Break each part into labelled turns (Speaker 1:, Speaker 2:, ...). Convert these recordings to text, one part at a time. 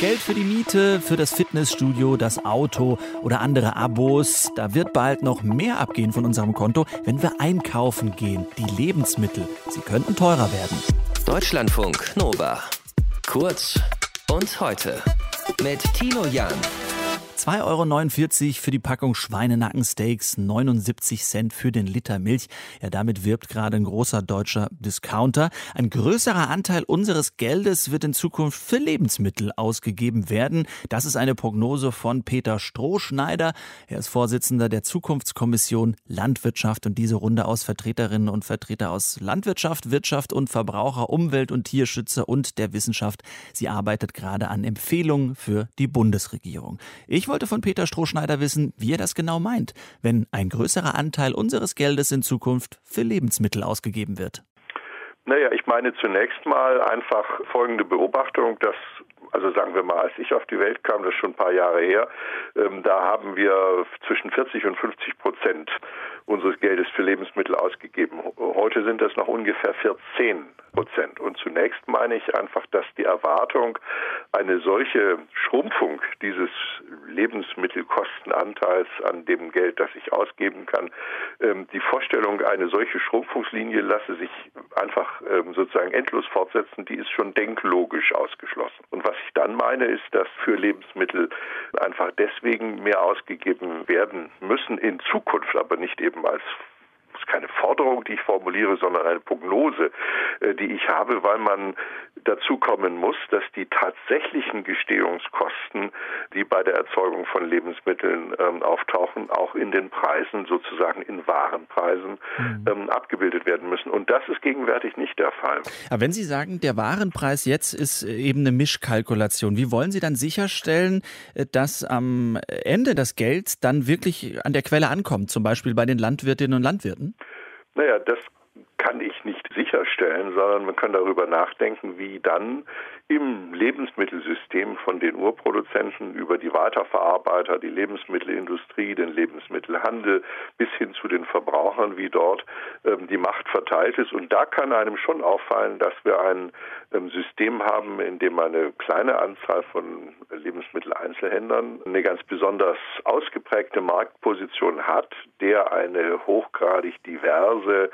Speaker 1: Geld für die Miete, für das Fitnessstudio, das Auto oder andere Abos. Da wird bald noch mehr abgehen von unserem Konto, wenn wir einkaufen gehen. Die Lebensmittel, sie könnten teurer werden.
Speaker 2: Deutschlandfunk Nova. Kurz und heute mit Tino Jan.
Speaker 1: 2,49 Euro für die Packung Schweinenackensteaks, 79 Cent für den Liter Milch. Ja, damit wirbt gerade ein großer deutscher Discounter. Ein größerer Anteil unseres Geldes wird in Zukunft für Lebensmittel ausgegeben werden. Das ist eine Prognose von Peter Strohschneider. Er ist Vorsitzender der Zukunftskommission Landwirtschaft und diese Runde aus Vertreterinnen und Vertreter aus Landwirtschaft, Wirtschaft und Verbraucher, Umwelt- und Tierschützer und der Wissenschaft. Sie arbeitet gerade an Empfehlungen für die Bundesregierung. Ich wollte von Peter Strohschneider wissen, wie er das genau meint, wenn ein größerer Anteil unseres Geldes in Zukunft für Lebensmittel ausgegeben wird.
Speaker 3: Naja, ich meine zunächst mal einfach folgende Beobachtung, dass also sagen wir mal, als ich auf die Welt kam, das ist schon ein paar Jahre her, ähm, da haben wir zwischen 40 und 50 Prozent unseres Geldes für Lebensmittel ausgegeben. Heute sind das noch ungefähr 14 Prozent. Und zunächst meine ich einfach, dass die Erwartung, eine solche Schrumpfung dieses Lebensmittelkostenanteils an dem Geld, das ich ausgeben kann, ähm, die Vorstellung, eine solche Schrumpfungslinie lasse sich einfach ähm, sozusagen endlos fortsetzen, die ist schon denklogisch ausgeschlossen. Und was ich dann meine, ist, dass für Lebensmittel einfach deswegen mehr ausgegeben werden müssen in Zukunft, aber nicht eben als keine Forderung, die ich formuliere, sondern eine Prognose, die ich habe, weil man dazu kommen muss, dass die tatsächlichen Gestehungskosten, die bei der Erzeugung von Lebensmitteln ähm, auftauchen, auch in den Preisen, sozusagen in Warenpreisen, mhm. ähm, abgebildet werden müssen. Und das ist gegenwärtig nicht der Fall.
Speaker 1: Aber wenn Sie sagen, der Warenpreis jetzt ist eben eine Mischkalkulation, wie wollen Sie dann sicherstellen, äh, dass am Ende das Geld dann wirklich an der Quelle ankommt, zum Beispiel bei den Landwirtinnen und Landwirten?
Speaker 3: Naja, das kann ich nicht sicherstellen, sondern man kann darüber nachdenken, wie dann im Lebensmittelsystem von den Urproduzenten über die Weiterverarbeiter, die Lebensmittelindustrie, den Lebensmittelhandel bis hin zu den Verbrauchern, wie dort ähm, die Macht verteilt ist. Und da kann einem schon auffallen, dass wir ein ähm, System haben, in dem eine kleine Anzahl von Lebensmitteleinzelhändlern eine ganz besonders ausgeprägte Marktposition hat, der eine hochgradig diverse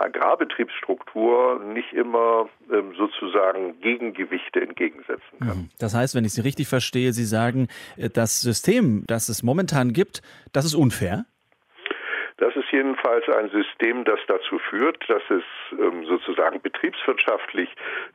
Speaker 3: Agrarbetriebsstruktur nicht immer ähm, sozusagen Gegengewichte entgegensetzen kann. Mhm.
Speaker 1: Das heißt, wenn ich Sie richtig verstehe, Sie sagen, äh, das System, das es momentan gibt, das ist unfair?
Speaker 3: Das ist jedenfalls ein System, das dazu führt, dass es ähm, sozusagen betriebswirtschaftlich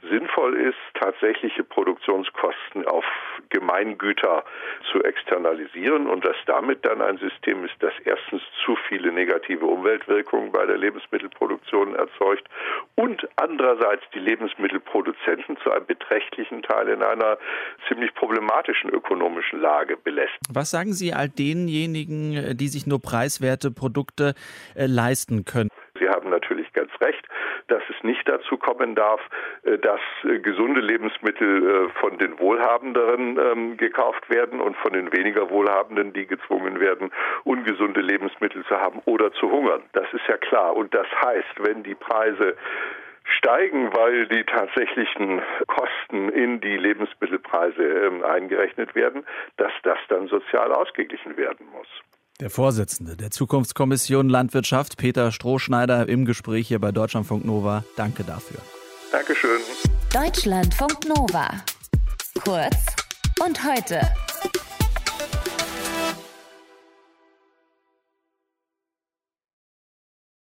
Speaker 3: sinnvoll ist, tatsächliche Produktionskosten auf Gemeingüter zu externalisieren und dass damit dann ein System ist, das erstens zu viele negative Umweltwirkungen bei der Lebensmittelproduktion erzeugt und andererseits die Lebensmittelproduzenten zu einem beträchtlichen Teil in einer ziemlich problematischen ökonomischen Lage belässt.
Speaker 1: Was sagen Sie all denjenigen, die sich nur preiswerte Produkte Produkte äh, leisten können.
Speaker 3: Sie haben natürlich ganz recht, dass es nicht dazu kommen darf, äh, dass äh, gesunde Lebensmittel von den Wohlhabenderen ähm, gekauft werden und von den weniger Wohlhabenden, die gezwungen werden, ungesunde Lebensmittel zu haben oder zu hungern. Das ist ja klar. Und das heißt, wenn die Preise steigen, weil die tatsächlichen Kosten in die Lebensmittelpreise ähm, eingerechnet werden, dass das dann sozial ausgeglichen werden muss.
Speaker 1: Der Vorsitzende der Zukunftskommission Landwirtschaft, Peter Strohschneider, im Gespräch hier bei Deutschlandfunk Nova. Danke dafür.
Speaker 3: Dankeschön.
Speaker 4: Deutschlandfunk Nova. Kurz und heute.